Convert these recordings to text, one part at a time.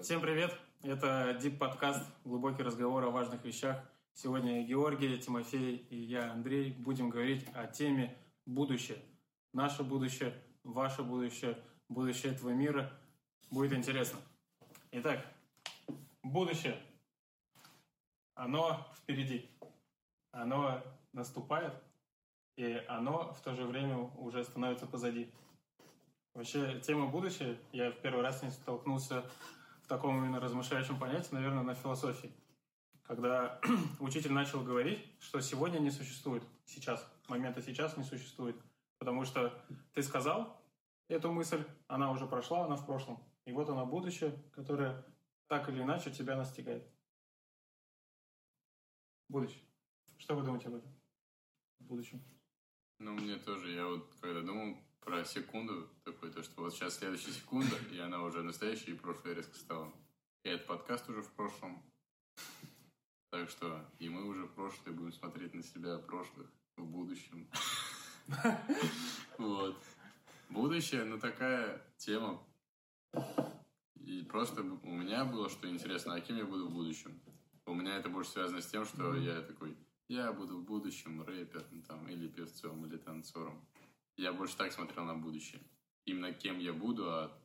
Всем привет! Это Deep подкаст глубокий разговор о важных вещах. Сегодня Георгий, Тимофей и я, Андрей, будем говорить о теме будущее. Наше будущее, ваше будущее, будущее этого мира. Будет интересно. Итак, будущее. Оно впереди. Оно наступает, и оно в то же время уже становится позади. Вообще, тема будущее, я в первый раз с ней столкнулся таком именно размышляющем понятии, наверное, на философии. Когда учитель начал говорить, что сегодня не существует, сейчас, момента сейчас не существует. Потому что ты сказал эту мысль, она уже прошла, она в прошлом. И вот она будущее, которое так или иначе тебя настигает. Будущее. Что вы думаете об этом? В будущем. Ну, мне тоже. Я вот когда думал про секунду, такой, то, что вот сейчас следующая секунда, и она уже настоящая, и прошлое резко стало. И этот подкаст уже в прошлом. Так что и мы уже в прошлое будем смотреть на себя прошлых в будущем. Вот. Будущее, ну такая тема. И просто у меня было, что интересно, а кем я буду в будущем? У меня это больше связано с тем, что я такой, я буду в будущем рэпером там, или певцом, или танцором. Я больше так смотрел на будущее. Именно кем я буду, а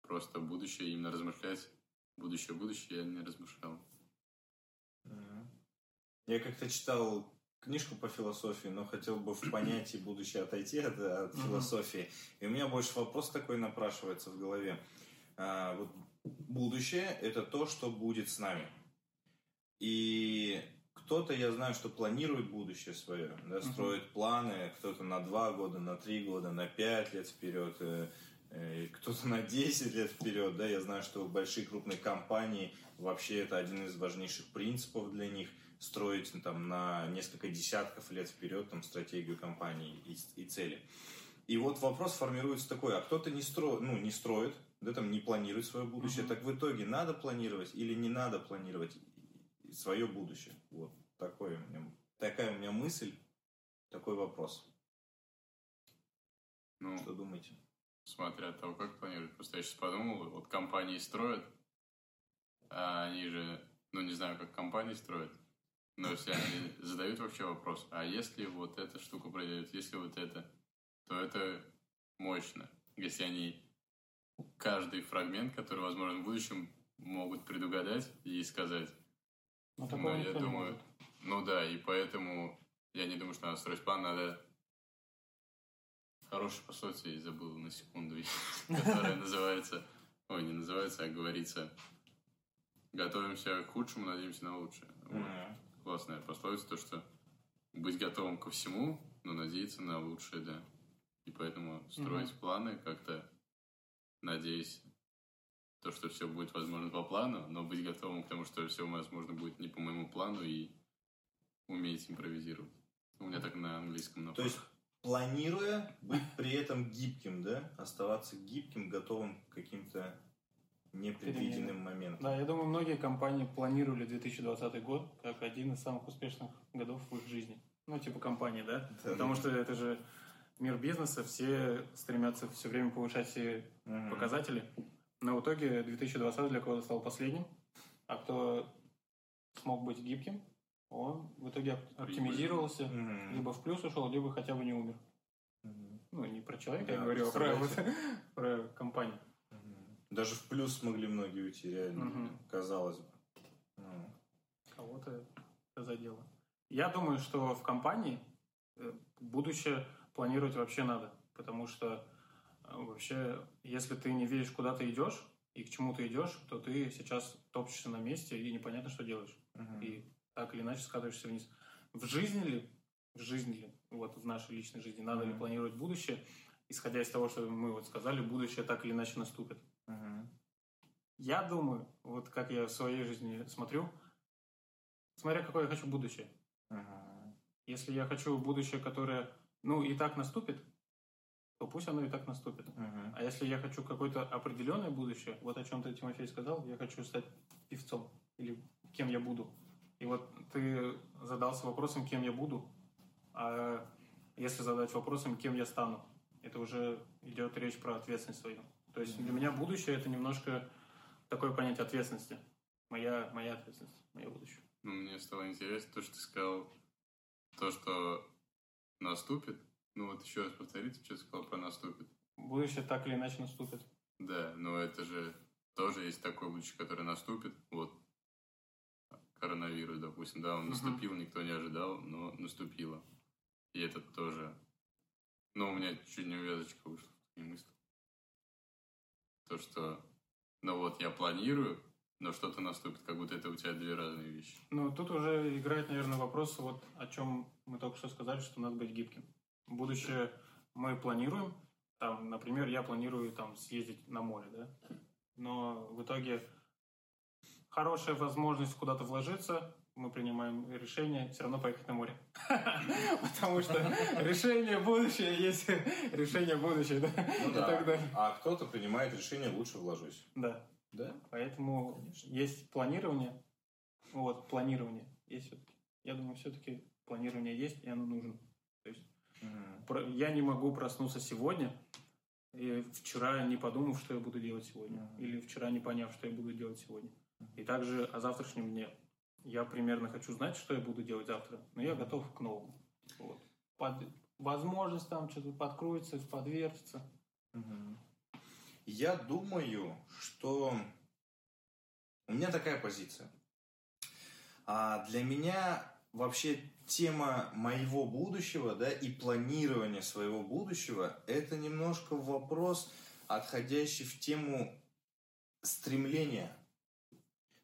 просто будущее, именно размышлять. Будущее, будущее я не размышлял. Я как-то читал книжку по философии, но хотел бы в понятии будущее отойти от, от философии. И у меня больше вопрос такой напрашивается в голове. А, вот будущее – это то, что будет с нами. И кто-то, я знаю, что планирует будущее свое, да, строит uh-huh. планы, кто-то на два года, на три года, на пять лет вперед, э, э, кто-то на 10 лет вперед, да, я знаю, что большие крупные компании, вообще это один из важнейших принципов для них, строить ну, там на несколько десятков лет вперед там стратегию компании и, и цели. И вот вопрос формируется такой, а кто-то не, стро, ну, не строит, да, там не планирует свое будущее, uh-huh. так в итоге надо планировать или не надо планировать? Свое будущее. Вот такой у меня, такая у меня мысль, такой вопрос. Ну, Что думаете? Смотря от того, как планируют. Просто я сейчас подумал, вот компании строят, а они же, ну не знаю, как компании строят, но если они задают вообще вопрос, а если вот эта штука произойдет, если вот это, то это мощно. Если они каждый фрагмент, который возможен в будущем, могут предугадать и сказать, ну, ну я думаю, ну да, и поэтому я не думаю, что надо строить план, надо хорошая пословица, я забыл на секунду, которая называется, ой, не называется, а говорится, готовимся к худшему, надеемся на лучшее. Вот. Классная пословица, то, что быть готовым ко всему, но надеяться на лучшее, да. И поэтому строить планы как-то, надеясь то, что все будет возможно по плану, но быть готовым к тому, что все возможно будет не по моему плану и уметь импровизировать. У меня так на английском напомню. То есть, планируя, быть при этом гибким, да? Оставаться гибким, готовым к каким-то непредвиденным моментам. Да, я думаю, многие компании планировали 2020 год как один из самых успешных годов в их жизни. Ну, типа компании, да? да Потому да. что это же мир бизнеса, все стремятся все время повышать все угу. показатели. Но в итоге 2020 для кого-то стал последним, а кто смог быть гибким, он в итоге оптимизировался, mm-hmm. либо в плюс ушел, либо хотя бы не умер. Mm-hmm. Ну, не про человека, да, я говорю, а про, вот, про компанию. Mm-hmm. Даже в плюс смогли многие уйти, реально, mm-hmm. казалось бы. Mm. Кого-то задело. Я думаю, что в компании э, будущее планировать вообще надо, потому что вообще, если ты не видишь, куда ты идешь и к чему ты идешь, то ты сейчас топчешься на месте и непонятно, что делаешь. Uh-huh. И так или иначе скатываешься вниз. В жизни ли, в жизни ли, вот в нашей личной жизни, надо uh-huh. ли планировать будущее, исходя из того, что мы вот сказали, будущее так или иначе наступит. Uh-huh. Я думаю, вот как я в своей жизни смотрю, смотря какое я хочу будущее. Uh-huh. Если я хочу будущее, которое, ну, и так наступит, то пусть оно и так наступит. Uh-huh. А если я хочу какое-то определенное будущее, вот о чем ты, Тимофей, сказал, я хочу стать певцом или кем я буду. И вот ты задался вопросом, кем я буду, а если задать вопросом, кем я стану, это уже идет речь про ответственность свою. То есть для меня будущее это немножко такое понятие ответственности. Моя, моя ответственность, мое будущее. Ну, мне стало интересно то, что ты сказал, то, что наступит. Ну, вот еще раз повторите, что сказал про наступит. Будущее так или иначе наступит. Да, но это же тоже есть такое будущее, которое наступит. Вот коронавирус, допустим, да, он наступил, uh-huh. никто не ожидал, но наступило. И это тоже... Ну, у меня чуть не увязочка вышла в мысли. То, что, ну вот, я планирую, но что-то наступит, как будто это у тебя две разные вещи. Ну, тут уже играет, наверное, вопрос, вот о чем мы только что сказали, что надо быть гибким. Будущее мы планируем, там, например, я планирую там съездить на море, да, но в итоге хорошая возможность куда-то вложиться, мы принимаем решение все равно поехать на море. Потому что решение будущее есть решение будущее, да? Ну да. А кто-то принимает решение лучше вложусь. Да. Да? Поэтому Конечно. есть планирование. Вот, планирование есть все-таки. Я думаю, все-таки планирование есть, и оно нужно. То есть. Я не могу проснуться сегодня, и вчера не подумав, что я буду делать сегодня. Угу. Или вчера не поняв, что я буду делать сегодня. И также о завтрашнем дне. Я примерно хочу знать, что я буду делать завтра, но я готов к новому. Вот. Под... Возможность там что-то подкроется, подвертится. Угу. Я думаю, что у меня такая позиция. А для меня вообще тема моего будущего, да, и планирование своего будущего, это немножко вопрос, отходящий в тему стремления.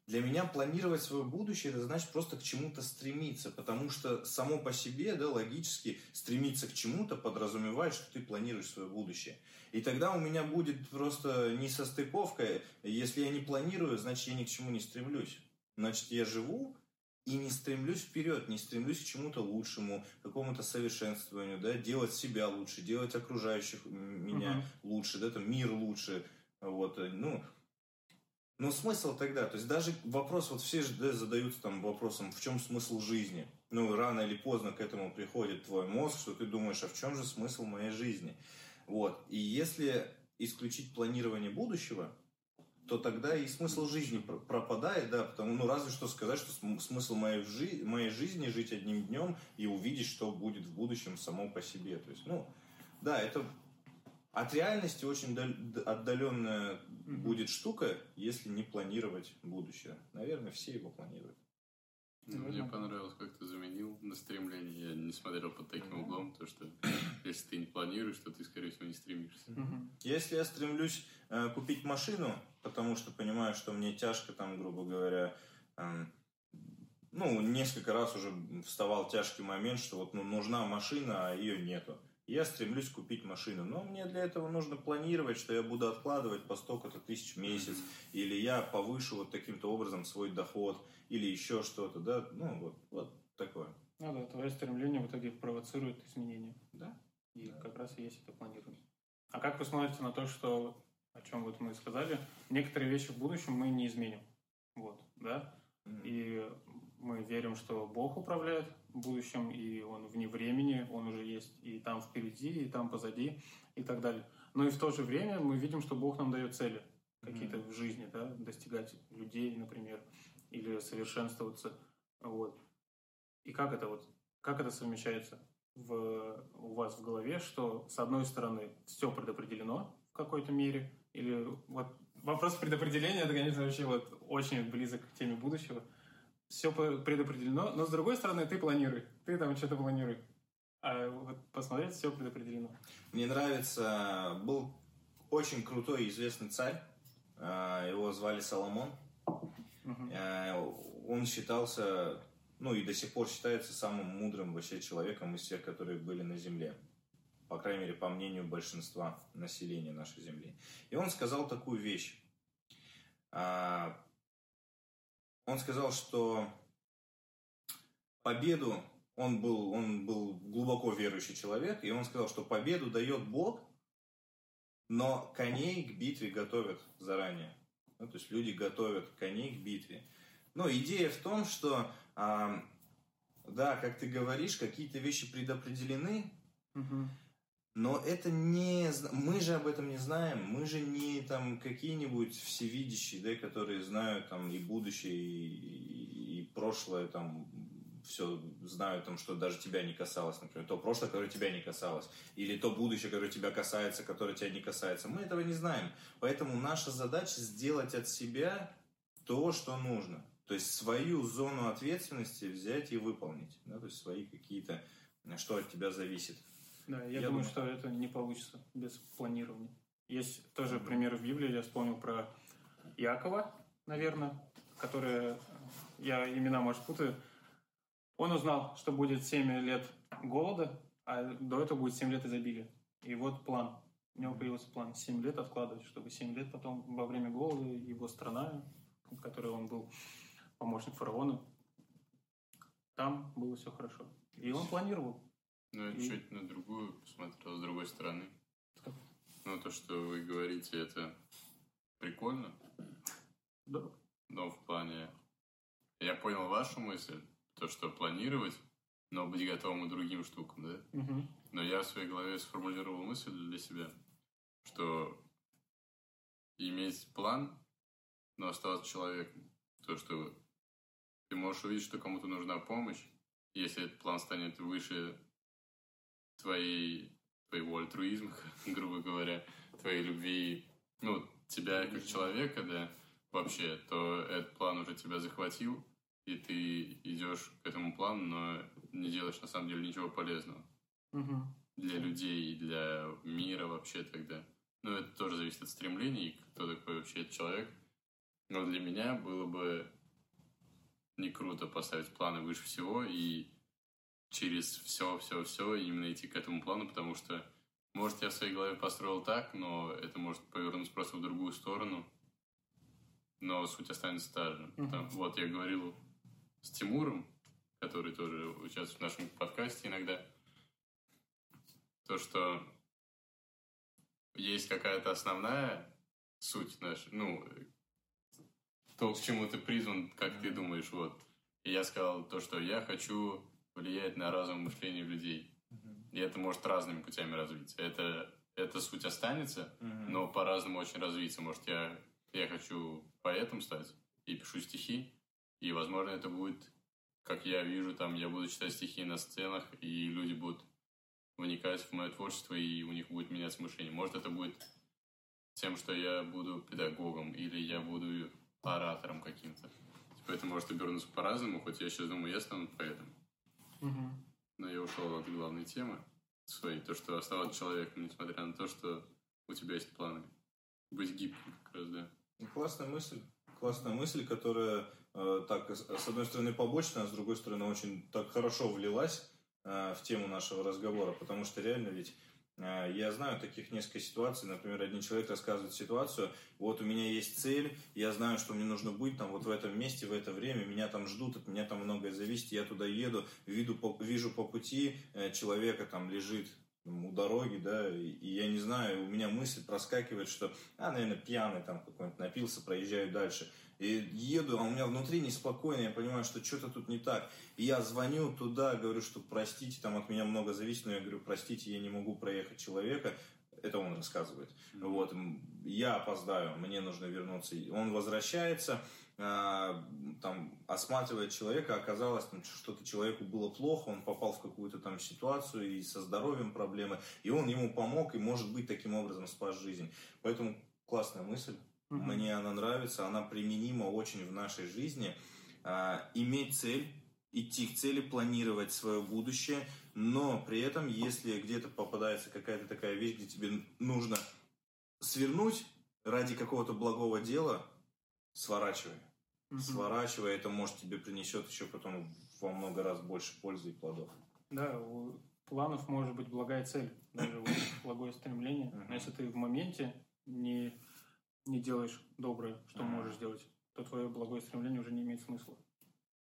Для меня планировать свое будущее, это значит просто к чему-то стремиться, потому что само по себе, да, логически стремиться к чему-то подразумевает, что ты планируешь свое будущее. И тогда у меня будет просто несостыковка. Если я не планирую, значит, я ни к чему не стремлюсь. Значит, я живу и не стремлюсь вперед, не стремлюсь к чему-то лучшему, к какому-то совершенствованию, да, делать себя лучше, делать окружающих меня uh-huh. лучше, да, там, мир лучше. Вот, э, ну, но смысл тогда, то есть даже вопрос, вот все же да, задаются там вопросом, в чем смысл жизни? Ну, рано или поздно к этому приходит твой мозг, что ты думаешь, а в чем же смысл моей жизни? Вот. И если исключить планирование будущего, то тогда и смысл жизни пропадает, да, потому, ну, разве что сказать, что смысл моей, жи моей жизни жить одним днем и увидеть, что будет в будущем само по себе. То есть, ну, да, это от реальности очень отдаленная mm-hmm. будет штука, если не планировать будущее. Наверное, все его планируют. Ну, мне понравилось, как ты заменил на стремление. Я не смотрел под таким mm-hmm. углом, то что если ты не планируешь, то ты, скорее всего, не стремишься. Mm-hmm. Если я стремлюсь э, купить машину, потому что понимаю, что мне тяжко, там, грубо говоря, э, ну, несколько раз уже вставал тяжкий момент, что вот ну, нужна машина, а ее нету. Я стремлюсь купить машину, но мне для этого нужно планировать, что я буду откладывать по столько-то тысяч в месяц, или я повышу вот таким-то образом свой доход, или еще что-то, да, ну вот, вот такое. Ну да, твое стремление в итоге провоцирует изменения. Да. И да. как раз и есть это планирование. А как вы смотрите на то, что, о чем вот мы сказали, некоторые вещи в будущем мы не изменим. Вот, да? Mm-hmm. И мы верим, что Бог управляет будущем, и Он вне времени, Он уже есть и там впереди, и там позади, и так далее. Но и в то же время мы видим, что Бог нам дает цели какие-то mm-hmm. в жизни, да, достигать людей, например, или совершенствоваться. Вот. И как это вот, как это совмещается в, у вас в голове, что с одной стороны все предопределено в какой-то мере, или вот вопрос предопределения, это, конечно, вообще вот очень близок к теме будущего. Все предопределено, но с другой стороны ты планируй, ты там что-то планируй. А вот посмотреть, все предопределено. Мне нравится, был очень крутой известный царь, а, его звали Соломон. Угу. Он считался, ну и до сих пор считается самым мудрым вообще человеком из всех, которые были на Земле. По крайней мере, по мнению большинства населения нашей Земли. И он сказал такую вещь. Он сказал, что победу, он был, он был глубоко верующий человек, и он сказал, что победу дает Бог, но коней к битве готовят заранее. Ну, то есть люди готовят коней к битве. Но идея в том, что, а, да, как ты говоришь, какие-то вещи предопределены, угу. Но это не... Мы же об этом не знаем. Мы же не там какие-нибудь всевидящие, да, которые знают там и будущее, и, и прошлое, там, все знают, там, что даже тебя не касалось, например, то прошлое, которое тебя не касалось, или то будущее, которое тебя касается, которое тебя не касается. Мы этого не знаем. Поэтому наша задача сделать от себя то, что нужно. То есть свою зону ответственности взять и выполнить. Да? То есть свои какие-то, что от тебя зависит. Да, я, я думаю, думаю, что это не получится без планирования. Есть тоже mm-hmm. пример в Библии, я вспомнил про Якова, наверное, который, я имена, может, путаю. Он узнал, что будет 7 лет голода, а до этого будет 7 лет изобилия. И вот план. У него появился план 7 лет откладывать, чтобы 7 лет потом во время голода его страна, в которой он был помощник фараона, там было все хорошо. И он планировал. Ну, я чуть на другую посмотрел, с другой стороны. Ну, то, что вы говорите, это прикольно. Да. Но в плане... Я понял вашу мысль, то, что планировать, но быть готовым к другим штукам, да? Угу. Но я в своей голове сформулировал мысль для себя, что иметь план, но оставаться человеком. То, что ты можешь увидеть, что кому-то нужна помощь, если этот план станет выше твоей, твоего альтруизма, грубо говоря, твоей любви, ну, тебя как человека, да, вообще, то этот план уже тебя захватил, и ты идешь к этому плану, но не делаешь на самом деле ничего полезного. Угу. Для людей, для мира вообще тогда. Ну, это тоже зависит от стремлений, кто такой вообще этот человек. Но для меня было бы не круто поставить планы выше всего и через все, все, все именно идти к этому плану, потому что, может, я в своей голове построил так, но это может повернуться просто в другую сторону, но суть останется та же. Uh-huh. Там, вот я говорил с Тимуром, который тоже участвует в нашем подкасте иногда, то, что есть какая-то основная суть наша, ну, то, к чему ты призван, как ты думаешь, вот. И я сказал то, что я хочу влияет на разум мышления людей. И это может разными путями развиться. Это, эта суть останется, но по-разному очень развиться. Может, я, я хочу поэтом стать и пишу стихи, и, возможно, это будет, как я вижу, там, я буду читать стихи на сценах, и люди будут вникать в мое творчество, и у них будет меняться мышление. Может, это будет тем, что я буду педагогом, или я буду оратором каким-то. Типа это может обернуться по-разному, хоть я сейчас думаю, я стану поэтом. Угу. Но я ушел от главной темы своей, то, что оставаться человеком, несмотря на то, что у тебя есть планы. Быть гибким, как раз, да. Ну, классная мысль. Классная мысль, которая э, так, с одной стороны, побочная, а с другой стороны, очень так хорошо влилась э, в тему нашего разговора, потому что реально ведь Э, я знаю таких несколько ситуаций. Например, один человек рассказывает ситуацию, вот у меня есть цель, я знаю, что мне нужно быть там вот в этом месте, в это время, меня там ждут, от меня там многое зависит, я туда еду, вижу по, вижу по пути э, человека там лежит у дороги, да, и я не знаю, у меня мысль проскакивает, что, а, наверное, пьяный там какой-нибудь напился, проезжаю дальше. И еду, а у меня внутри неспокойно, я понимаю, что что-то тут не так. И я звоню туда, говорю, что простите, там от меня много зависит, но я говорю, простите, я не могу проехать человека. Это он рассказывает. Mm-hmm. Вот, я опоздаю, мне нужно вернуться. Он возвращается, а, там, осматривает человека, оказалось, там, что-то человеку было плохо, он попал в какую-то там ситуацию и со здоровьем проблемы, и он ему помог, и, может быть, таким образом спас жизнь. Поэтому классная мысль. Угу. Мне она нравится, она применима очень в нашей жизни. А, иметь цель, идти к цели, планировать свое будущее, но при этом, если где-то попадается какая-то такая вещь, где тебе нужно свернуть ради какого-то благого дела, сворачивай. Угу. Сворачивай, это может тебе принесет еще потом во много раз больше пользы и плодов. Да, у планов может быть благая цель, даже благое стремление. Но если ты в моменте не не делаешь доброе, что можешь сделать, то твое благое стремление уже не имеет смысла.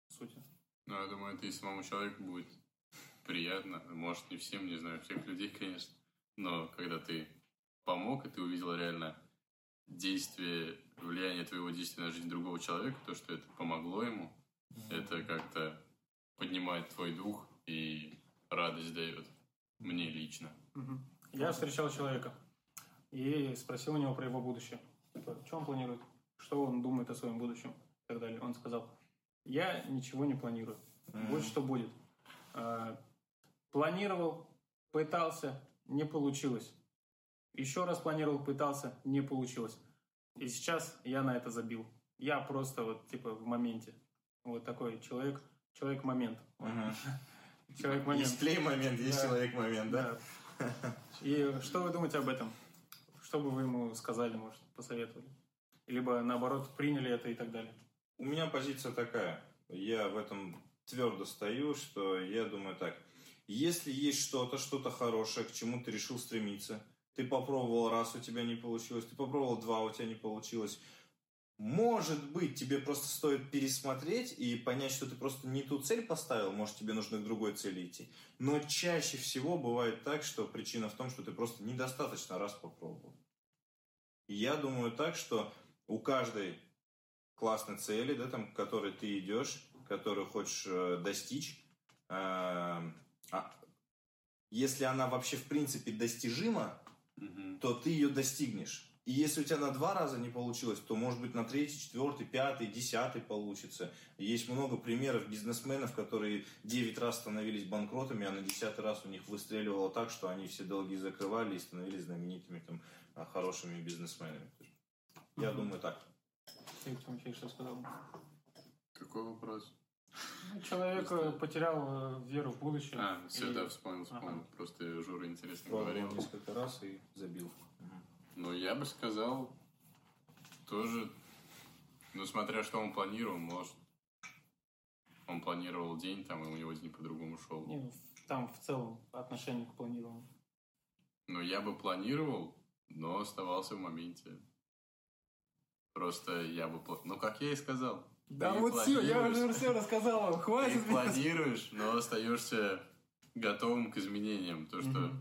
В сути. Ну, я думаю, это и самому человеку будет приятно. Может, не всем, не знаю, всех людей, конечно. Но когда ты помог, и ты увидел реально действие, влияние твоего действия на жизнь другого человека, то, что это помогло ему, это как-то поднимает твой дух и радость дает. Мне лично. Я встречал человека и спросил у него про его будущее. Типа, что он планирует, что он думает о своем будущем и так далее. Он сказал, я ничего не планирую. Будь что будет. А, планировал, пытался, не получилось. Еще раз планировал, пытался, не получилось. И сейчас я на это забил. Я просто вот типа в моменте. Вот такой человек, человек-момент. Человек-момент. Есть плей-момент, есть человек-момент, да? И что вы думаете об этом? Что бы вы ему сказали, может, посоветовали? Либо, наоборот, приняли это и так далее? У меня позиция такая. Я в этом твердо стою, что я думаю так. Если есть что-то, что-то хорошее, к чему ты решил стремиться, ты попробовал раз, у тебя не получилось, ты попробовал два, у тебя не получилось, может быть, тебе просто стоит пересмотреть и понять, что ты просто не ту цель поставил, может, тебе нужно к другой цели идти. Но чаще всего бывает так, что причина в том, что ты просто недостаточно раз попробовал. И я думаю так, что у каждой классной цели, да, там, к которой ты идешь, которую хочешь э, достичь, э, а, если она вообще в принципе достижима, mm-hmm. то ты ее достигнешь. И если у тебя на два раза не получилось, то, может быть, на третий, четвертый, пятый, десятый получится. Есть много примеров бизнесменов, которые девять раз становились банкротами, а на десятый раз у них выстреливало так, что они все долги закрывали и становились знаменитыми, там, а, хорошими бизнесменами. Я mm-hmm. думаю так. Ты, Тимофей, что сказал? Какой вопрос? Ну, человек Просто... потерял э, веру в будущее. А, все, и... да, вспомнил, вспомнил. Ага. Просто Жура интересно Пробовал говорил. несколько раз и забил. Ну, я бы сказал, тоже, ну, смотря что он планировал, может, он планировал день, там, и у него день по-другому шел. Не, ну, там в целом отношение к планированию. Ну, я бы планировал, но оставался в моменте. Просто я бы... Ну, как я и сказал. Да вот все, я уже все рассказал вам, хватит. Ты планируешь, но остаешься готовым к изменениям. То, что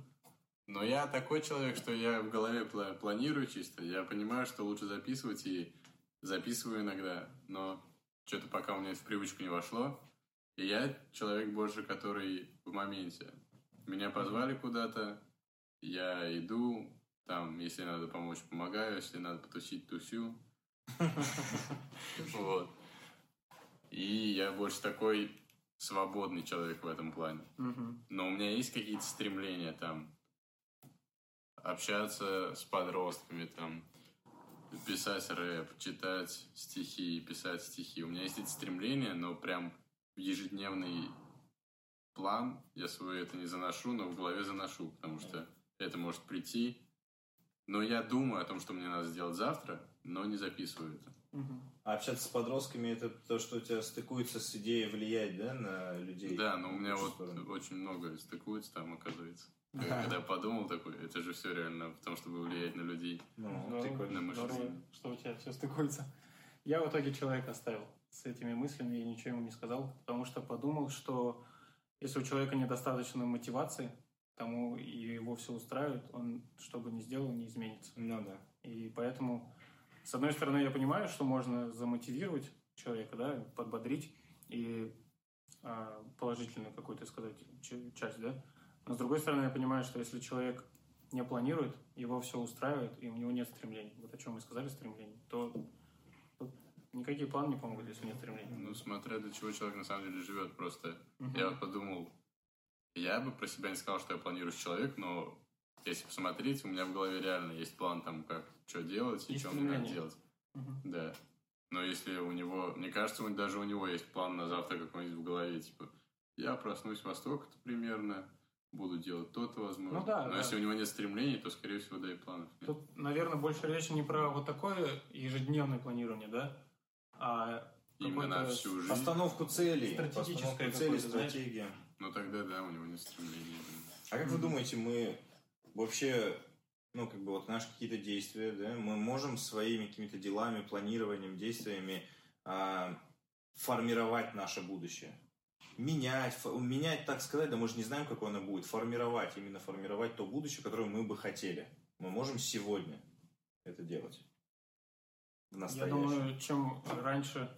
но я такой человек, что я в голове планирую чисто. Я понимаю, что лучше записывать и записываю иногда. Но что-то пока у меня в привычку не вошло. И я человек больше, который в моменте. Меня позвали куда-то, я иду, там, если надо помочь, помогаю, если надо потусить, тусю. Вот. И я больше такой свободный человек в этом плане. Но у меня есть какие-то стремления там общаться с подростками, там, писать рэп, читать стихи, писать стихи. У меня есть эти стремления, но прям ежедневный план я свой это не заношу, но в голове заношу, потому что это может прийти. Но я думаю о том, что мне надо сделать завтра, но не записываю это. А общаться с подростками это то, что у тебя стыкуется с идеей влиять, да, на людей? Да, но у меня вот сторону. очень много стыкуется там, оказывается. Когда подумал такой, это же все реально в том, чтобы влиять на людей, ну, на мышление. что у тебя все стыкуется. Я в итоге человека оставил с этими мыслями и ничего ему не сказал, потому что подумал, что если у человека недостаточно мотивации, тому и его все устраивает, он, что бы ни сделал, не изменится. Ну да. И поэтому, с одной стороны, я понимаю, что можно замотивировать человека, да, подбодрить и а, положительную какую-то сказать часть, да, но с другой стороны, я понимаю, что если человек не планирует, его все устраивает, и у него нет стремлений, вот о чем мы сказали, стремлений, то никакие планы не помогут, если нет стремлений. Ну, смотря для чего человек на самом деле живет, просто угу. я вот подумал, я бы про себя не сказал, что я планирующий человек, но если посмотреть, у меня в голове реально есть план там, как что делать и, и что мне надо делать. Угу. Да. Но если у него, мне кажется, даже у него есть план на завтра какой-нибудь в голове, типа, я проснусь во столько-то примерно, буду делать то-то, возможно. Ну, да, Но да. если у него нет стремлений, то, скорее всего, да и планов нет. Тут, наверное, больше речь не про вот такое ежедневное планирование, да, а Именно всю жизнь. Постановку целей. Стратегическая цели, стратегия. Ну тогда да, у него нет стремлений. А как вы думаете, мы вообще, ну, как бы вот наши какие-то действия, да, мы можем своими какими-то делами, планированием, действиями а, формировать наше будущее? менять, менять, так сказать, да мы же не знаем, какое оно будет, формировать, именно формировать то будущее, которое мы бы хотели. Мы можем сегодня это делать. Я думаю, чем раньше,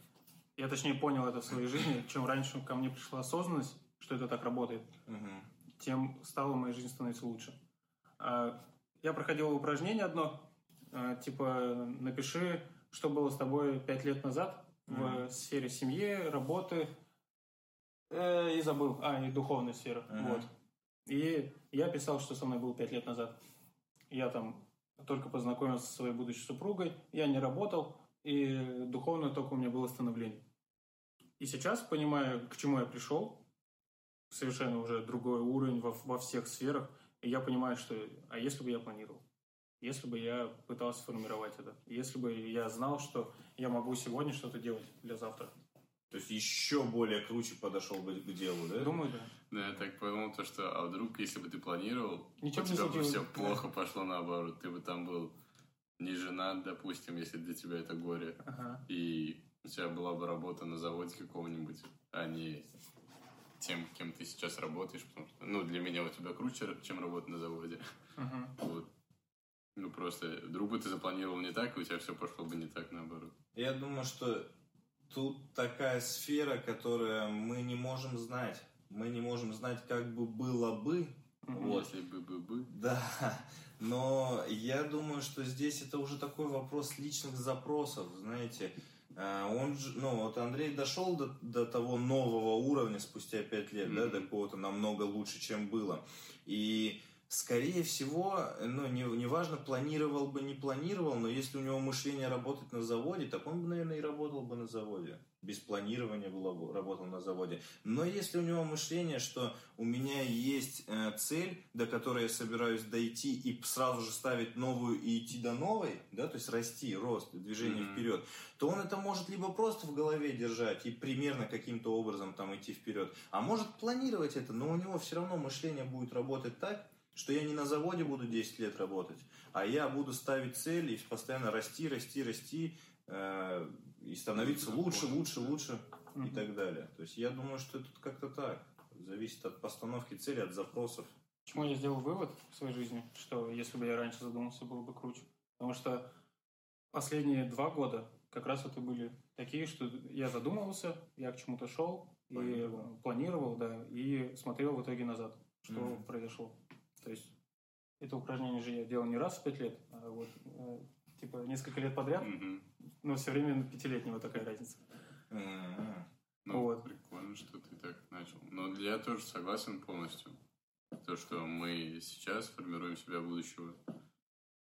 я точнее понял это в своей жизни, чем раньше ко мне пришла осознанность, что это так работает, угу. тем стала моя жизнь становиться лучше. А, я проходил упражнение одно, а, типа напиши, что было с тобой пять лет назад mm-hmm. в сфере семьи, работы э, и забыл, а и духовной сферы, mm-hmm. вот. И я писал, что со мной было пять лет назад. Я там только познакомился со своей будущей супругой, я не работал, и духовное только у меня было становление. И сейчас, понимая, к чему я пришел, совершенно уже другой уровень во, во всех сферах, и я понимаю, что, а если бы я планировал? Если бы я пытался сформировать это? Если бы я знал, что я могу сегодня что-то делать для завтра? То есть еще более круче подошел бы к делу, да? Думаю, да. Да, я так подумал, то, что, а вдруг, если бы ты планировал, Ничего у тебя бы все плохо пошло наоборот, ты бы там был не женат, допустим, если для тебя это горе, ага. и у тебя была бы работа на заводе какого-нибудь, а не тем, кем ты сейчас работаешь, потому что, ну, для меня у тебя круче, чем работа на заводе. Ага. Вот. Ну, просто вдруг бы ты запланировал не так, и у тебя все пошло бы не так, наоборот. Я думаю, что тут такая сфера, которую мы не можем знать. Мы не можем знать, как бы было бы. Вот. Если бы бы бы. Да. Но я думаю, что здесь это уже такой вопрос личных запросов, знаете. А, он же, ну, вот Андрей дошел до, до того нового уровня спустя пять лет, mm-hmm. да, до какого-то намного лучше, чем было. И скорее всего, ну, не, неважно, планировал бы, не планировал, но если у него мышление работать на заводе, так он бы, наверное, и работал бы на заводе. Без планирования было бы, работал на заводе. Но если у него мышление, что у меня есть э, цель, до которой я собираюсь дойти и сразу же ставить новую и идти до новой, да, то есть расти, рост, движение mm-hmm. вперед, то он это может либо просто в голове держать и примерно каким-то образом там идти вперед, а может планировать это, но у него все равно мышление будет работать так, что я не на заводе буду 10 лет работать, а я буду ставить цель и постоянно расти, расти, расти, э, и становиться лучше, лучше, лучше и так далее. То есть я думаю, что это как-то так. Зависит от постановки цели, от запросов. Почему я сделал вывод в своей жизни, что если бы я раньше задумался, было бы круче? Потому что последние два года как раз это были такие, что я задумывался, я к чему-то шел планировал. и планировал, да, и смотрел в итоге назад, что mm-hmm. произошло. То есть это упражнение же я делал не раз в пять лет, а вот э, типа несколько лет подряд, mm-hmm. Но все время пятилетнего такая разница. Mm-hmm. Ну, вот. прикольно, что ты так начал. Но я тоже согласен полностью. То, что мы сейчас формируем себя будущего.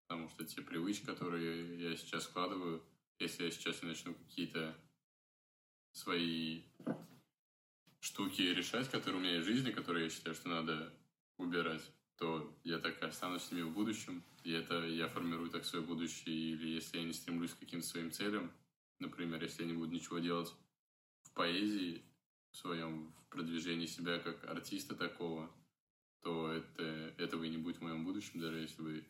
Потому что те привычки, которые я сейчас складываю, если я сейчас начну какие-то свои штуки решать, которые у меня есть в жизни, которые я считаю, что надо убирать, то я так и останусь с ними в будущем, и это я формирую так свое будущее, или если я не стремлюсь к каким-то своим целям, например, если я не буду ничего делать в поэзии, в своем в продвижении себя как артиста такого, то это, этого и не будет в моем будущем, даже если бы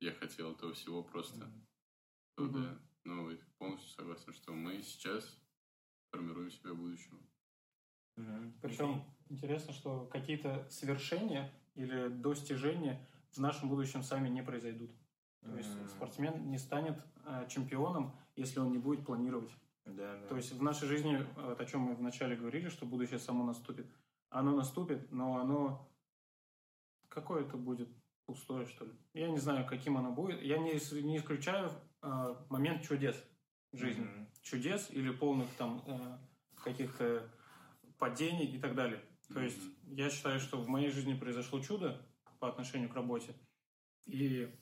я хотел этого всего просто. Mm-hmm. То, да, ну, полностью согласен, что мы сейчас формируем себя будущего. Mm-hmm. Причем интересно, что какие-то свершения или достижения в нашем будущем сами не произойдут. То mm-hmm. есть спортсмен не станет э, чемпионом, если он не будет планировать. Да, да. То есть в нашей жизни, вот о чем мы вначале говорили, что будущее само наступит. Оно наступит, но оно какое-то будет пустое, что ли. Я не знаю, каким оно будет. Я не, не исключаю э, момент чудес в жизни. Mm-hmm. Чудес или полных там э, каких-то падений и так далее. То есть я считаю, что в моей жизни произошло чудо по отношению к работе. И,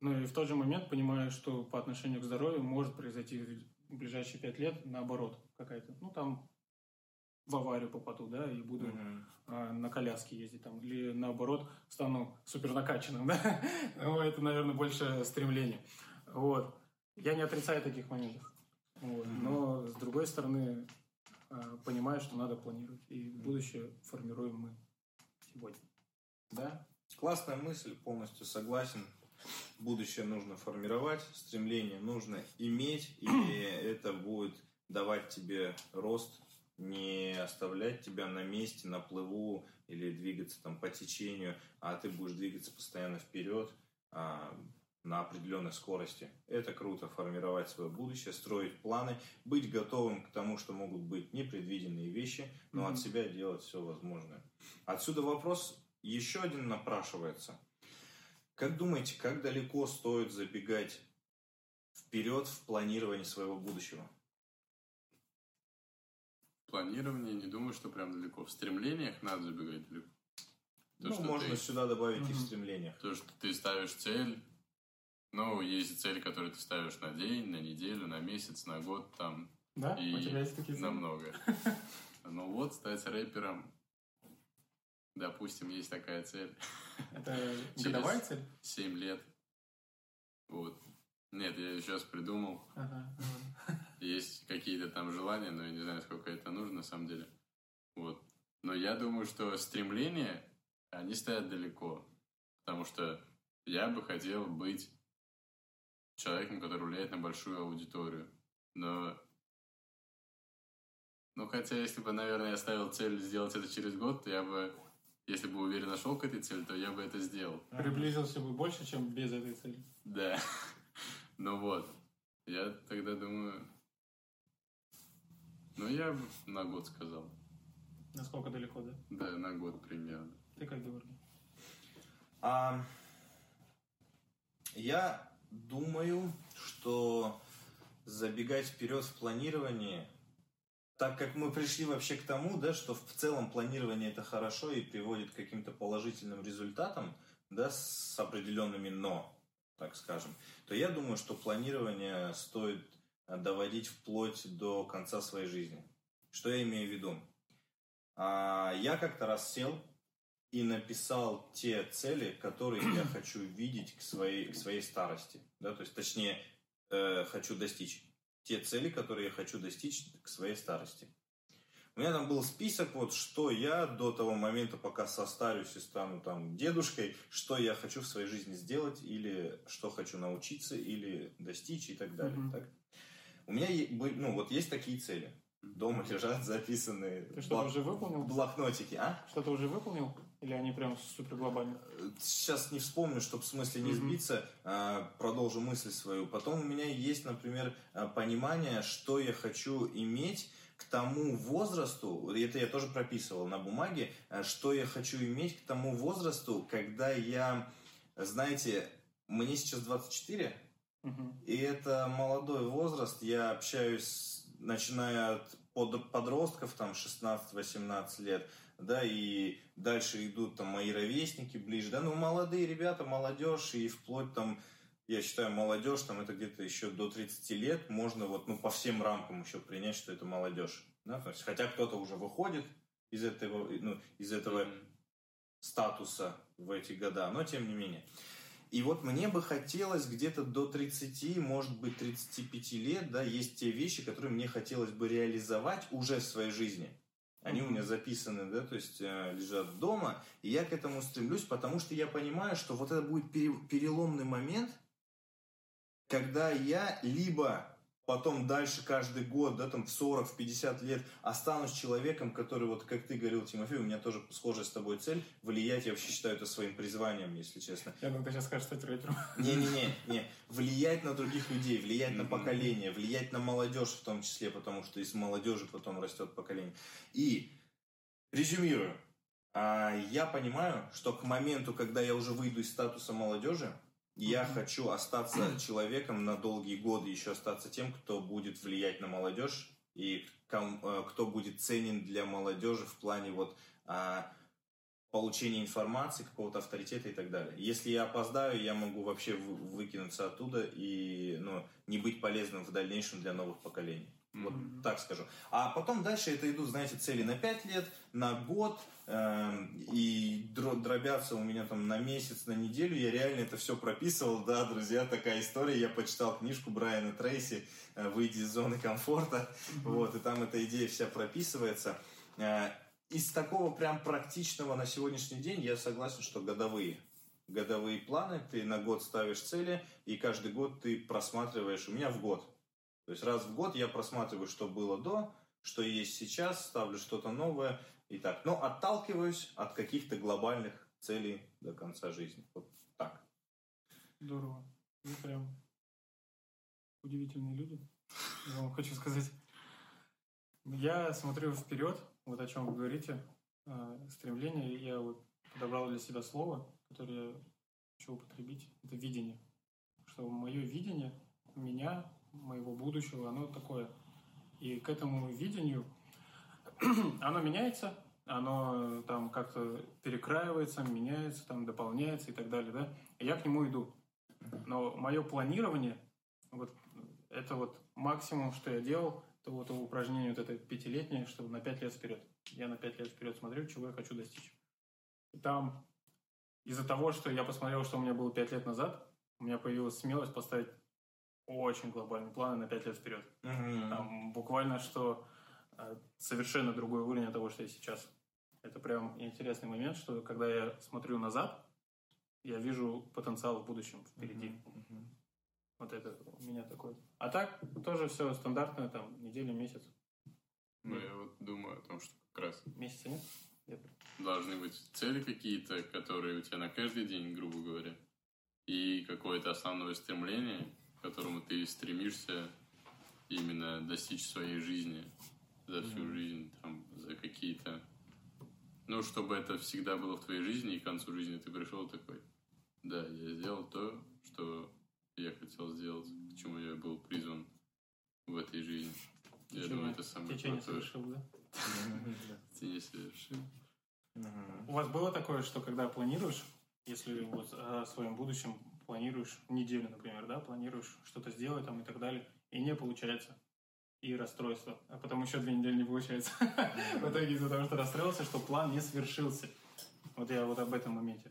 ну, и в тот же момент понимаю, что по отношению к здоровью может произойти в ближайшие пять лет наоборот какая-то. Ну, там в аварию попаду, да, и буду uh-huh. а, на коляске ездить там, или наоборот стану супер накачанным, да, ну, это, наверное, больше стремление. Вот. Я не отрицаю таких моментов. Вот. Uh-huh. Но, с другой стороны, а, понимаю, что надо планировать. И будущее формируем мы сегодня. Да? Классная мысль, полностью согласен. Будущее нужно формировать, стремление нужно иметь, и это будет давать тебе рост, не оставлять тебя на месте, на плыву или двигаться там по течению, а ты будешь двигаться постоянно вперед, а, на определенной скорости. Это круто, формировать свое будущее, строить планы, быть готовым к тому, что могут быть непредвиденные вещи, но mm-hmm. от себя делать все возможное. Отсюда вопрос еще один напрашивается. Как думаете, как далеко стоит забегать вперед в планировании своего будущего? Планирование, не думаю, что прям далеко. В стремлениях надо забегать далеко. То, ну, можно ты, сюда добавить угу. и в стремлениях. То, что ты ставишь цель, ну, есть цели, которые ты ставишь на день, на неделю, на месяц, на год, там. Да? И У тебя есть такие цели? Намного. Ну вот, стать рэпером, допустим, есть такая цель. Это годовая цель? Семь лет. Вот. Нет, я сейчас придумал. Ага, Есть какие-то там желания, но я не знаю, сколько это нужно на самом деле. Вот. Но я думаю, что стремления, они стоят далеко. Потому что я бы хотел быть человеком, который влияет на большую аудиторию. Но... Ну, хотя, если бы, наверное, я ставил цель сделать это через год, то я бы, если бы уверенно шел к этой цели, то я бы это сделал. Приблизился бы больше, чем без этой цели. Да. Ну вот. Я тогда думаю... Ну, я бы на год сказал. Насколько далеко, да? Да, на год примерно. Ты как, Георгий? А, я думаю, что забегать вперед в планировании, так как мы пришли вообще к тому, да, что в целом планирование это хорошо и приводит к каким-то положительным результатам, да, с определенными но, так скажем, то я думаю, что планирование стоит доводить вплоть до конца своей жизни. Что я имею в виду? А, я как-то раз и написал те цели, которые я хочу видеть к своей, к своей старости. Да, то есть, точнее, э, хочу достичь. Те цели, которые я хочу достичь к своей старости. У меня там был список, вот, что я до того момента, пока состарюсь и стану там дедушкой, что я хочу в своей жизни сделать, или что хочу научиться, или достичь и так далее. Mm-hmm. Так? У меня ну, вот есть такие цели. Дома лежат записанные Ты что-то уже выполнил? блокнотики, а? Что-то уже выполнил? Или они прям супер глобальные? Сейчас не вспомню, чтобы в смысле не сбиться, mm-hmm. продолжу мысль свою. Потом у меня есть, например, а, понимание, что я хочу иметь к тому возрасту, это я тоже прописывал на бумаге, а, что я хочу иметь к тому возрасту, когда я, знаете, мне сейчас 24, угу. и это молодой возраст, я общаюсь, начиная от подростков, там, 16-18 лет, да, и дальше идут там мои ровесники ближе, да, ну, молодые ребята, молодежь, и вплоть там, я считаю, молодежь, там, это где-то еще до 30 лет, можно вот, ну, по всем рамкам еще принять, что это молодежь, да, то есть, хотя кто-то уже выходит из этого, ну, из этого mm-hmm. статуса в эти года, но тем не менее. И вот мне бы хотелось где-то до 30, может быть, 35 лет, да, есть те вещи, которые мне хотелось бы реализовать уже в своей жизни. Они у меня записаны, да, то есть э, лежат дома, и я к этому стремлюсь, потому что я понимаю, что вот это будет переломный момент, когда я либо потом дальше каждый год, да, там в 40, в 50 лет останусь человеком, который, вот как ты говорил, Тимофей, у меня тоже схожая с тобой цель, влиять, я вообще считаю это своим призванием, если честно. Я думаю, ты сейчас скажешь стать рэпером. Не-не-не, не. влиять на других людей, влиять на поколение, влиять на молодежь в том числе, потому что из молодежи потом растет поколение. И, резюмирую, а, я понимаю, что к моменту, когда я уже выйду из статуса молодежи, я хочу остаться человеком на долгие годы, еще остаться тем, кто будет влиять на молодежь и э, кто будет ценен для молодежи в плане вот а, получения информации, какого-то авторитета и так далее. Если я опоздаю, я могу вообще выкинуться оттуда и ну, не быть полезным в дальнейшем для новых поколений. Вот mm-hmm. так скажу. А потом дальше это идут, знаете, цели на 5 лет, на год, э, и дробятся у меня там на месяц, на неделю. Я реально это все прописывал. Да, друзья, такая история. Я почитал книжку Брайана Трейси э, «Выйди из зоны комфорта». Mm-hmm. Вот, и там эта идея вся прописывается. Э, из такого прям практичного на сегодняшний день я согласен, что годовые годовые планы, ты на год ставишь цели, и каждый год ты просматриваешь, у меня в год, то есть раз в год я просматриваю, что было до, что есть сейчас, ставлю что-то новое и так. Но отталкиваюсь от каких-то глобальных целей до конца жизни. Вот так. Здорово. Вы прям удивительные люди. Я вам хочу сказать. Я смотрю вперед, вот о чем вы говорите, э, стремление. Я вот подобрал для себя слово, которое хочу употребить, это видение. Что мое видение меня, моего будущего, оно такое. И к этому видению оно меняется, оно там как-то перекраивается, меняется, там дополняется и так далее, да. И я к нему иду. Но мое планирование, вот это вот максимум, что я делал, это вот упражнение вот это пятилетнее, чтобы на пять лет вперед. Я на пять лет вперед смотрю, чего я хочу достичь. И там из-за того, что я посмотрел, что у меня было пять лет назад, у меня появилась смелость поставить очень глобальные планы на пять лет вперед. Мгм. Там буквально что э, совершенно другой уровень от того, что я сейчас. Это прям интересный момент, что когда я смотрю назад, я вижу потенциал в будущем впереди. Мгм. Вот это у меня такое. А так тоже все стандартное, там неделя, месяц. Ну, я вот думаю о том, что как раз Месяца нет? Нет. должны быть цели какие-то, которые у тебя на каждый день, грубо говоря, и какое-то основное стремление, к которому ты стремишься именно достичь своей жизни за всю Мгм. жизнь, там, за какие-то... Ну, чтобы это всегда было в твоей жизни, и к концу жизни ты пришел такой, да, я сделал то, что я хотел сделать, к чему я был призван в этой жизни. Я Течение- думаю, это самое Течение крутое. совершил, да? Ты не совершил. У вас было такое, что когда планируешь, если вот о своем будущем планируешь неделю, например, да, планируешь что-то сделать там и так далее, и не получается, и расстройство, а потом еще две недели не получается. В итоге из-за того, что расстроился, что план не свершился. Вот я вот об этом моменте.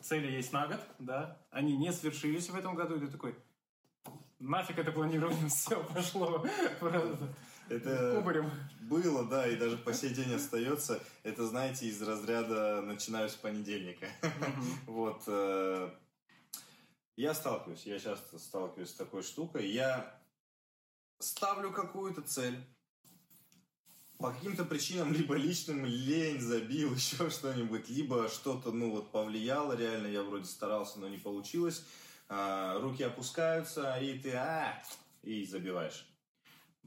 Цели есть на год, да, они не свершились в этом году, и ты такой, нафиг это планирование, все пошло просто Это кубарем. было, да, и даже по сей день остается. Это, знаете, из разряда начинаю с понедельника. Вот. Я сталкиваюсь, я часто сталкиваюсь с такой штукой. Я ставлю какую-то цель. По каким-то причинам, либо личным лень забил, еще что-нибудь, либо что-то, ну вот, повлияло реально, я вроде старался, но не получилось. А, руки опускаются, и ты, а, и забиваешь.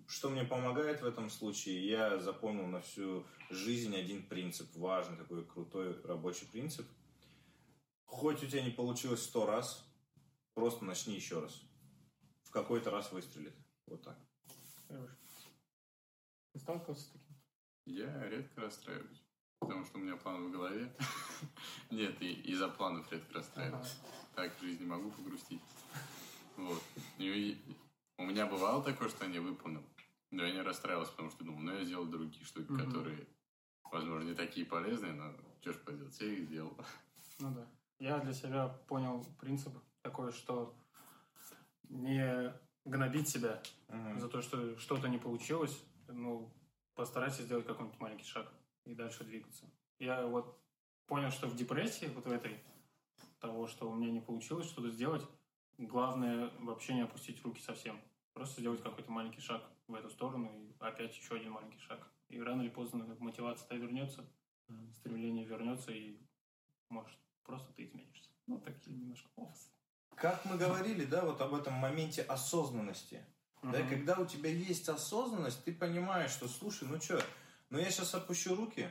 Что мне помогает в этом случае? Я запомнил на всю жизнь один принцип, важный такой крутой рабочий принцип. Хоть у тебя не получилось сто раз, просто начни еще раз. В какой-то раз выстрелит. Вот так. Хорошо. Ты сталкивался с таким? Я редко расстраиваюсь, потому что у меня план в голове. Нет, и из-за планов редко расстраиваюсь. Так в жизни могу погрустить. Вот. И у меня бывало такое, что я не выполнил. Но я не расстраивался, потому что думал, ну я сделал другие штуки, Мгм. которые, возможно, не такие полезные, но что ж поделать, я их сделал. Ну да. Я для себя понял принцип такой, что не гнобить себя за то, что что-то не получилось, ну, постарайся сделать какой-нибудь маленький шаг и дальше двигаться. Я вот понял, что в депрессии, вот в этой, того, что у меня не получилось что-то сделать, главное вообще не опустить руки совсем. Просто сделать какой-то маленький шаг в эту сторону и опять еще один маленький шаг. И рано или поздно мотивация-то вернется, стремление вернется, и может просто ты изменишься. Ну, такие немножко офс. Как мы говорили, да, вот об этом моменте осознанности. Да, Мгм. когда у тебя есть осознанность, ты понимаешь, что, слушай, ну что, ну я сейчас опущу руки,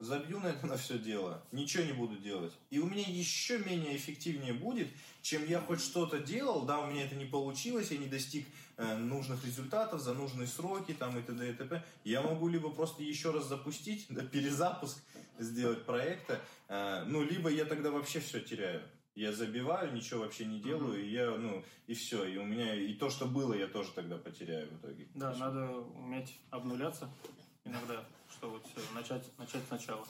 забью на это на все дело, ничего не буду делать. И у меня еще менее эффективнее будет, чем я хоть что-то делал, да, у меня это не получилось, я не достиг э, нужных результатов за нужные сроки, там и т.д. и т.п. Я могу либо просто еще раз запустить, да, перезапуск сделать проекта, э, ну, либо я тогда вообще все теряю. Я забиваю, ничего вообще не делаю, и я, ну, и все. И у меня, и то, что было, я тоже тогда потеряю в итоге. Да, надо уметь обнуляться иногда, что вот начать, начать сначала.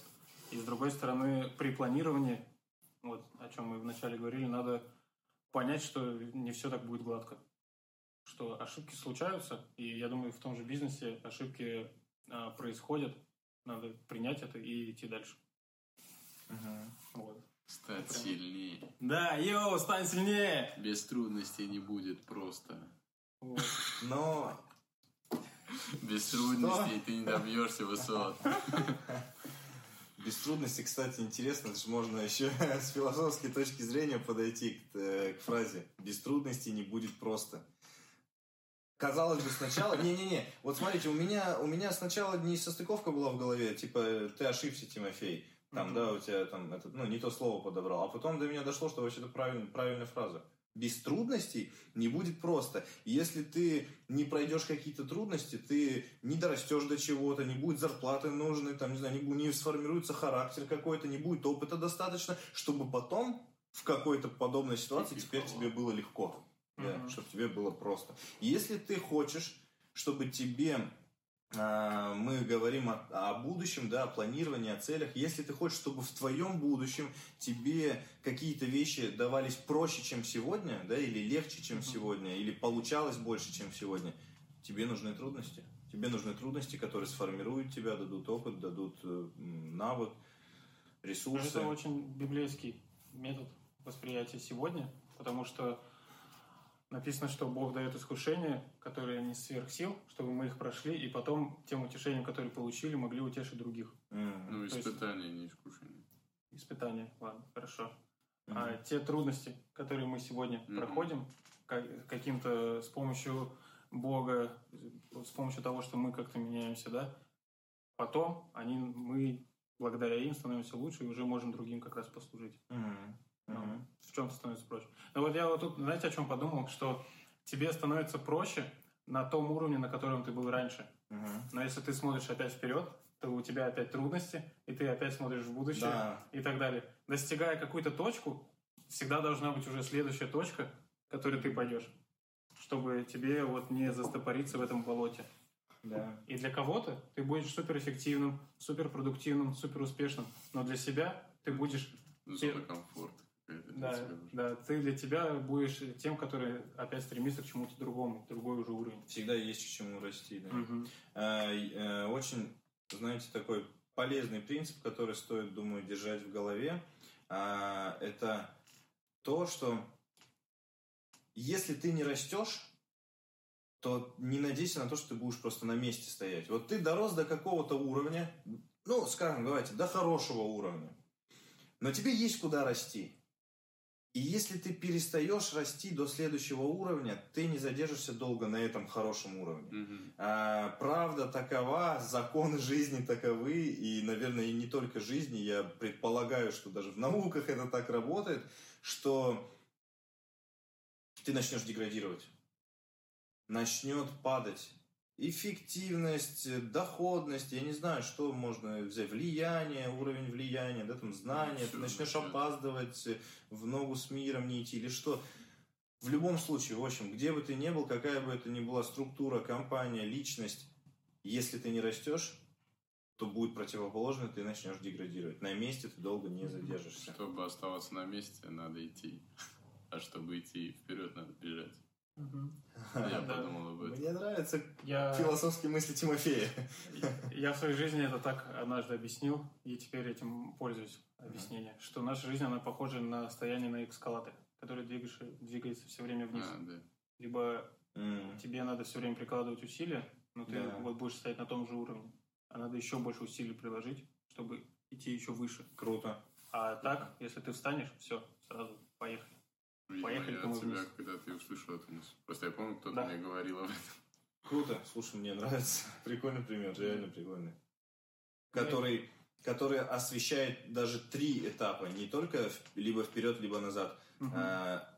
И с другой стороны, при планировании, вот о чем мы вначале говорили, надо понять, что не все так будет гладко. Что ошибки случаются, и я думаю, в том же бизнесе ошибки а, происходят, надо принять это и идти дальше. Вот. Стать Прям. сильнее. Да, йоу, стань сильнее! Без трудностей не будет просто. Вот. Но Без трудностей ты не добьешься высот. без трудностей, кстати, интересно, же можно еще с философской точки зрения подойти к, э, к фразе «без трудностей не будет просто». Казалось бы, сначала... Не-не-не, вот смотрите, у меня, у меня сначала не состыковка была в голове, типа, ты ошибся, Тимофей. Там, да, у тебя там, это, ну, не то слово подобрал, а потом до меня дошло, что вообще-то правильная, правильная фраза. Без трудностей не будет просто. Если ты не пройдешь какие-то трудности, ты не дорастешь до чего-то, не будет зарплаты нужной, там, не знаю, не, не сформируется характер какой-то, не будет опыта достаточно, чтобы потом в какой-то подобной ситуации теперь тебе было легко. Да, mm-hmm. чтобы тебе было просто. Если ты хочешь, чтобы тебе мы говорим о, о будущем, да, о планировании, о целях. Если ты хочешь, чтобы в твоем будущем тебе какие-то вещи давались проще, чем сегодня, да, или легче, чем сегодня, или получалось больше, чем сегодня, тебе нужны трудности. Тебе нужны трудности, которые сформируют тебя, дадут опыт, дадут э, навык, ресурсы. Это очень библейский метод восприятия сегодня, потому что написано, что Бог дает искушения, которые не сверх сил, чтобы мы их прошли, и потом тем утешением, которые получили, могли утешить других. Ну, испытания, есть, не искушения. Испытания, ладно, хорошо. Mm-hmm. А те трудности, которые мы сегодня mm-hmm. проходим, каким-то с помощью Бога, с помощью того, что мы как-то меняемся, да, потом они, мы благодаря им становимся лучше и уже можем другим как раз послужить. Mm-hmm. Ну, в чем-то становится проще. Но вот я вот тут, знаете, о чем подумал, что тебе становится проще на том уровне, на котором ты был раньше. Угу. Но если ты смотришь опять вперед, то у тебя опять трудности, и ты опять смотришь в будущее да. и так далее. Достигая какую-то точку, всегда должна быть уже следующая точка, к которой ты пойдешь, чтобы тебе вот не застопориться в этом болоте. Да. И для кого-то ты будешь суперэффективным, суперпродуктивным, суперуспешным, но для себя ты будешь... Зона комфорта. Да, да, ты для тебя будешь тем, который опять стремится к чему-то другому, другой уже уровень. Всегда есть к чему расти, да. Угу. А, очень, знаете, такой полезный принцип, который стоит, думаю, держать в голове, а, это то, что если ты не растешь, то не надейся на то, что ты будешь просто на месте стоять. Вот ты дорос до какого-то уровня, ну, скажем, давайте, до хорошего уровня, но тебе есть куда расти. И если ты перестаешь расти до следующего уровня, ты не задержишься долго на этом хорошем уровне. Mm-hmm. А, правда такова, законы жизни таковы, и, наверное, и не только жизни, я предполагаю, что даже в науках это так работает, что ты начнешь деградировать, начнет падать эффективность, доходность, я не знаю, что можно взять, влияние, уровень влияния, да, там, знания, ты начнешь опаздывать, в ногу с миром не идти или что. В любом случае, в общем, где бы ты ни был, какая бы это ни была структура, компания, личность, если ты не растешь, то будет противоположно, ты начнешь деградировать. На месте ты долго не задержишься. Чтобы оставаться на месте, надо идти. А чтобы идти вперед, надо бежать. Я подумал об этом. Мне нравятся я... философские мысли Тимофея. Я в своей жизни это так однажды объяснил, и теперь этим пользуюсь объяснение, что наша жизнь, она похожа на стояние на эскалаторе, который двигаешься, двигается все время вниз. А, да. Либо тебе надо все время прикладывать усилия, но ты да. вот будешь стоять на том же уровне. А надо еще больше усилий приложить, чтобы идти еще выше. Круто. А так, если ты встанешь, все, сразу поехали. Поехали я от тебя, когда ты услышал эту мысль. Просто я помню, кто-то да. мне говорил об этом. Круто, слушай, мне нравится. Прикольный пример, реально прикольный. Который, который освещает даже три этапа, не только либо вперед, либо назад. Угу. А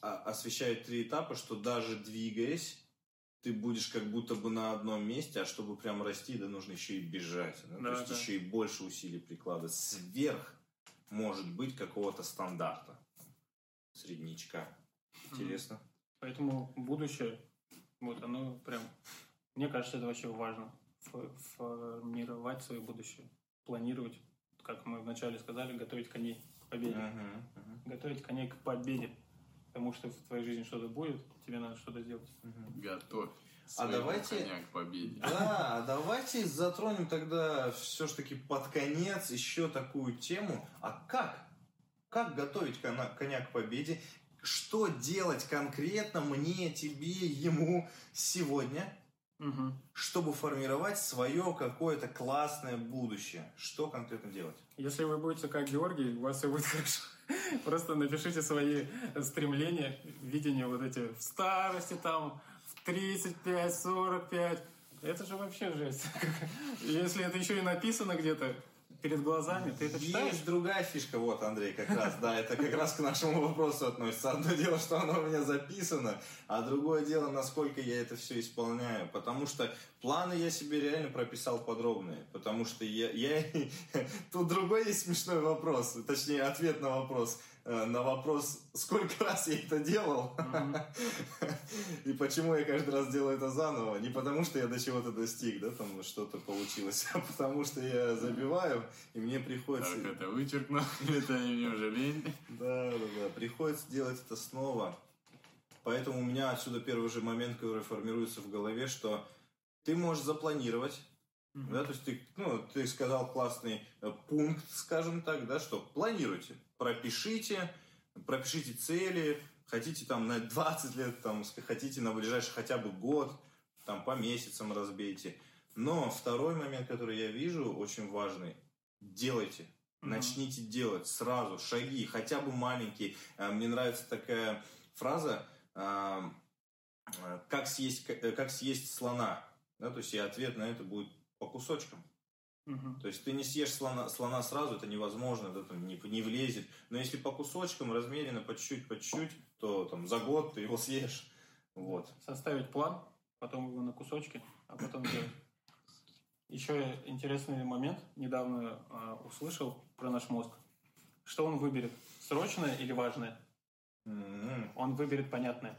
освещает три этапа, что даже двигаясь, ты будешь как будто бы на одном месте, а чтобы прям расти, да нужно еще и бежать. Да? Да, То есть да. еще и больше усилий прикладывать. Сверх может быть какого-то стандарта средничка. Интересно. Поэтому будущее, вот оно прям, мне кажется, это вообще важно. Формировать свое будущее, планировать, как мы вначале сказали, готовить коней к победе. Uh-huh, uh-huh. Готовить коней к победе. Потому что в твоей жизни что-то будет, тебе надо что-то сделать. Uh-huh. Готовь. А давайте, коня к победе. Да, а давайте затронем тогда все-таки под конец еще такую тему. А как как готовить коня к победе? Что делать конкретно мне, тебе, ему сегодня, угу. чтобы формировать свое какое-то классное будущее? Что конкретно делать? Если вы будете как Георгий, у вас все будет хорошо. Просто напишите свои стремления, видения вот эти в старости там, в 35, 45. Это же вообще жесть. Если это еще и написано где-то, перед глазами, ты это читаешь? Есть другая фишка, вот, Андрей, как раз, да, это как раз к нашему вопросу относится. Одно дело, что оно у меня записано, а другое дело, насколько я это все исполняю. Потому что планы я себе реально прописал подробные, потому что я... я... Тут другой есть смешной вопрос, точнее, ответ на вопрос. Э, на вопрос, сколько раз я это делал и почему я каждый раз делаю это заново. Не потому, что я до чего-то достиг, да, там что-то получилось, а потому что я забиваю, и мне приходится... Так, это вычеркну, это мне уже лень. Да, да, да, приходится делать это снова. Поэтому у меня отсюда первый же момент, который формируется в голове, что ты можешь запланировать, Mm-hmm. Да, то есть ты, ну, ты сказал классный э, пункт, скажем так, да, что планируйте, пропишите, пропишите цели, хотите там на 20 лет, там, хотите на ближайший хотя бы год, там по месяцам разбейте. Но второй момент, который я вижу, очень важный, делайте. Mm-hmm. Начните делать сразу, шаги, хотя бы маленькие. Э, мне нравится такая фраза, э, как съесть, как съесть слона. Да, то есть и ответ на это будет по кусочкам. Угу. То есть ты не съешь слона, слона сразу, это невозможно, это там не, не влезет. Но если по кусочкам, размеренно, по чуть-чуть, по чуть-чуть, то там за год ты его съешь. Вот. Составить план, потом его на кусочки, а потом делать. Еще интересный момент. Недавно э, услышал про наш мозг. Что он выберет? Срочное или важное? Mm-hmm. Он выберет понятное.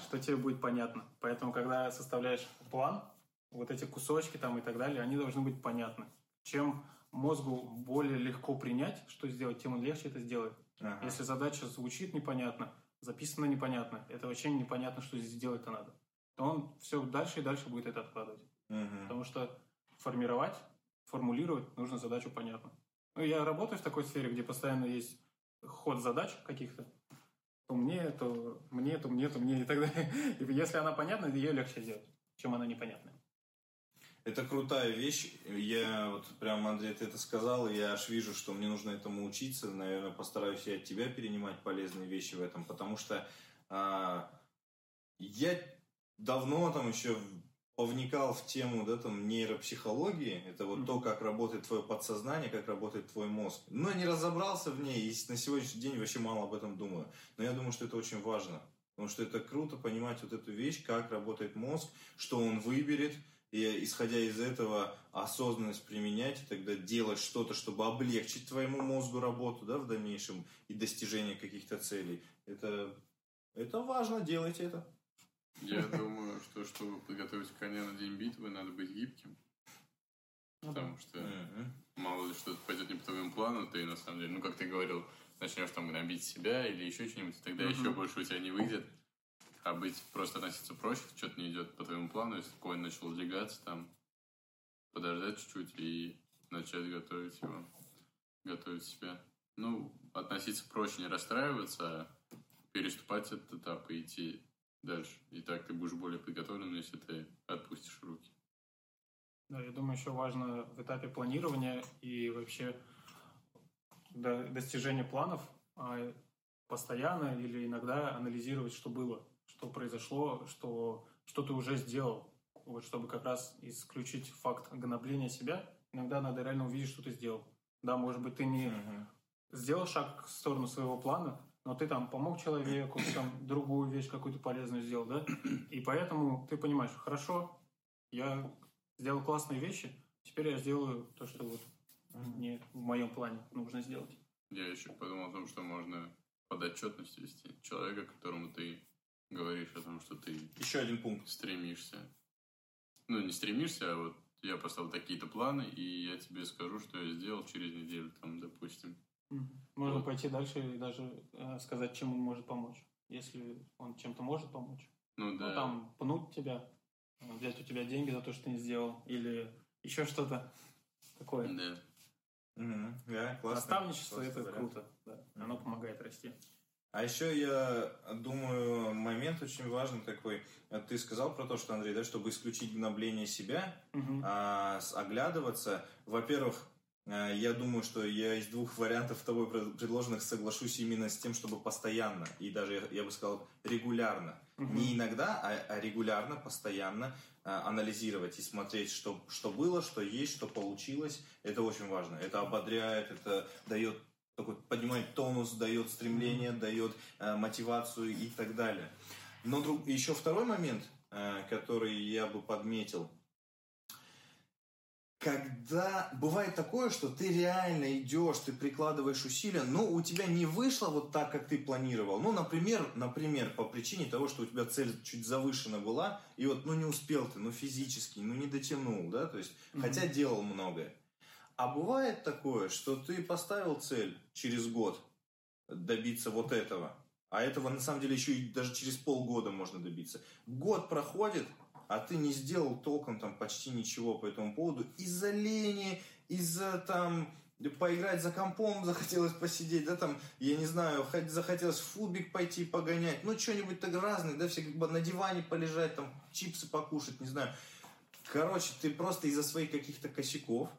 Что тебе будет понятно. Поэтому, когда составляешь план, вот эти кусочки там и так далее, они должны быть понятны. Чем мозгу более легко принять, что сделать, тем он легче это сделает. Ага. Если задача звучит непонятно, записана непонятно, это вообще непонятно, что здесь делать-то надо, то он все дальше и дальше будет это откладывать. Угу. Потому что формировать, формулировать нужно задачу понятно. Ну, я работаю в такой сфере, где постоянно есть ход задач каких-то, то мне, то мне, то мне, то мне и так далее. И если она понятна, ее легче делать, чем она непонятная. Это крутая вещь. Я вот прям, Андрей, ты это сказал, и я аж вижу, что мне нужно этому учиться. Наверное, постараюсь я от тебя перенимать полезные вещи в этом, потому что а, я давно там еще повникал в тему да, там, нейропсихологии, это вот mm-hmm. то, как работает твое подсознание, как работает твой мозг. Но не разобрался в ней, и на сегодняшний день вообще мало об этом думаю. Но я думаю, что это очень важно. Потому что это круто понимать вот эту вещь, как работает мозг, что он выберет, и исходя из этого осознанность применять и тогда делать что-то, чтобы облегчить твоему мозгу работу да, в дальнейшем и достижение каких-то целей. Это, это важно, делайте это. Я думаю, что чтобы подготовить коня на день битвы, надо быть гибким. Ну Потому что мало ли что-то пойдет не по твоему плану, ты на самом деле, ну как ты говорил, начнешь там гнобить себя или еще что-нибудь, тогда еще больше у тебя не выйдет. А быть просто относиться проще, что-то не идет по твоему плану, если конь начал двигаться, там, подождать чуть-чуть и начать готовить его, готовить себя. Ну, относиться проще, не расстраиваться, а переступать этот этап и идти дальше. И так ты будешь более подготовлен, если ты отпустишь руки. Да, я думаю, еще важно в этапе планирования и вообще до достижения планов а, постоянно или иногда анализировать, что было что произошло, что, что ты уже сделал. Вот, чтобы как раз исключить факт гнобления себя, иногда надо реально увидеть, что ты сделал. Да, может быть, ты не uh-huh. сделал шаг в сторону своего плана, но ты там помог человеку, там другую вещь какую-то полезную сделал, да? И поэтому ты понимаешь, хорошо, я сделал классные вещи, теперь я сделаю то, что вот мне в моем плане нужно сделать. Я еще подумал о том, что можно под отчетность вести человека, которому ты говоришь о том, что ты... Еще один пункт. Стремишься. Ну, не стремишься, а вот я поставил такие-то планы, и я тебе скажу, что я сделал через неделю, там, допустим. Можно вот. пойти дальше и даже э, сказать, чем он может помочь. Если он чем-то может помочь. Ну, да. Ну, там, пнуть тебя, взять у тебя деньги за то, что ты не сделал, или еще что-то такое. Да. Угу. Да, классно. Наставничество это вариант. круто, да. Оно помогает расти. А еще я думаю, момент очень важный такой. Ты сказал про то, что, Андрей, да, чтобы исключить гнобление себя, угу. а, оглядываться. Во-первых, Э, я думаю, что я из двух вариантов тобой предложенных соглашусь именно с тем, чтобы постоянно, и даже, я бы сказал, регулярно. Угу. Не иногда, а, а регулярно, постоянно а, анализировать и смотреть, что, что было, что есть, что получилось. Это очень важно. Это ободряет, это дает такой, поднимает тонус, дает стремление, дает э, мотивацию и так далее. Но друг, еще второй момент, э, который я бы подметил – когда бывает такое, что ты реально идешь, ты прикладываешь усилия, но у тебя не вышло вот так, как ты планировал. Ну, например, например, по причине того, что у тебя цель чуть завышена была, и вот, ну, не успел ты, ну, физически, ну, не дотянул, да, то есть, mm-hmm. хотя делал многое. А бывает такое, что ты поставил цель через год добиться вот этого, а этого на самом деле еще и даже через полгода можно добиться. Год проходит, а ты не сделал толком там почти ничего по этому поводу из-за лени, из-за там поиграть за компом захотелось посидеть, да, там, я не знаю, захотелось в футбик пойти погонять, ну, что-нибудь так разное, да, все как бы на диване полежать, там, чипсы покушать, не знаю. Короче, ты просто из-за своих каких-то косяков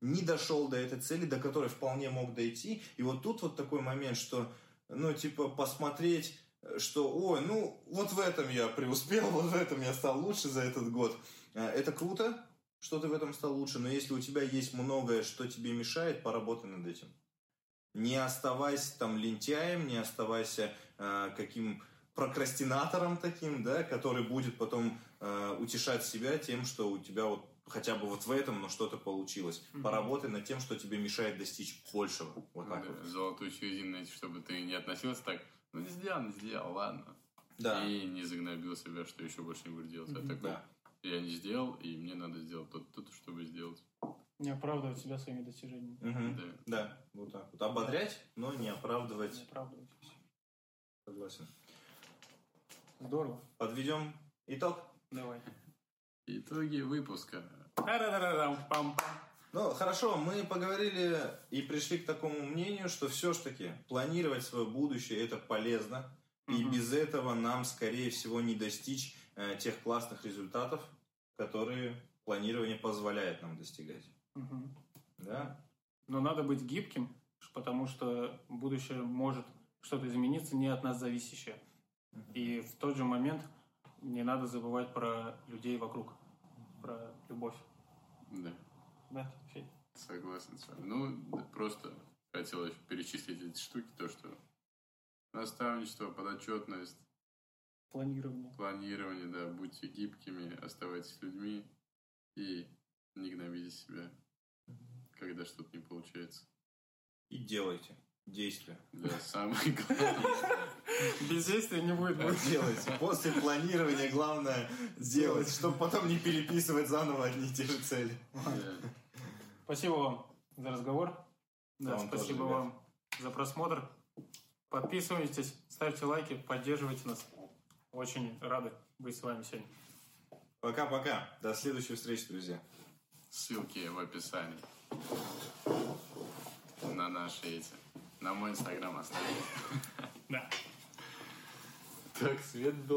не дошел до этой цели, до которой вполне мог дойти, и вот тут вот такой момент, что, ну, типа, посмотреть что, ой, ну, вот в этом я преуспел, вот в этом я стал лучше за этот год. Э, это круто, что ты в этом стал лучше, но если у тебя есть многое, что тебе мешает, поработай над этим. Не оставайся там лентяем, не оставайся э, каким прокрастинатором таким, да, который будет потом э, утешать себя тем, что у тебя вот хотя бы вот в этом, но что-то получилось. Mm-hmm. Поработай над тем, что тебе мешает достичь большего. Вот так да, вот. Золотую середину чтобы ты не относился так ну, не сделал, не сделал, ладно. Да. И не загнобил себя, что еще больше не буду делать. А такой, да. я не сделал, и мне надо сделать то-то, чтобы сделать. Не оправдывать себя своими достижениями. Угу. Да. да, вот так вот. Ободрять, но не оправдывать. Не оправдывать. Согласен. Здорово. Подведем итог? Давай. Итоги выпуска. Ну, хорошо, мы поговорили и пришли к такому мнению, что все-таки планировать свое будущее это полезно. Угу. И без этого нам, скорее всего, не достичь э, тех классных результатов, которые планирование позволяет нам достигать. Угу. Да? Но надо быть гибким, потому что будущее может что-то измениться не от нас зависящее. Угу. И в тот же момент не надо забывать про людей вокруг, про любовь. Да. Да, Согласен с вами. Ну, просто хотелось перечислить эти штуки, то, что наставничество, подотчетность, планирование. Планирование, да, будьте гибкими, оставайтесь людьми и не гнобите себя, когда что-то не получается. И делайте. Действия. Да, самое главное. Без действия не будет будет делать. После планирования главное сделать, чтобы потом не переписывать заново одни и те же цели. Спасибо вам за разговор. Да, спасибо тоже, вам за просмотр. Подписывайтесь, ставьте лайки, поддерживайте нас. Очень рады быть с вами сегодня. Пока-пока. До следующей встречи, друзья. Ссылки в описании на наши эти. На мой инстаграм оставить. Да. Так, свет был.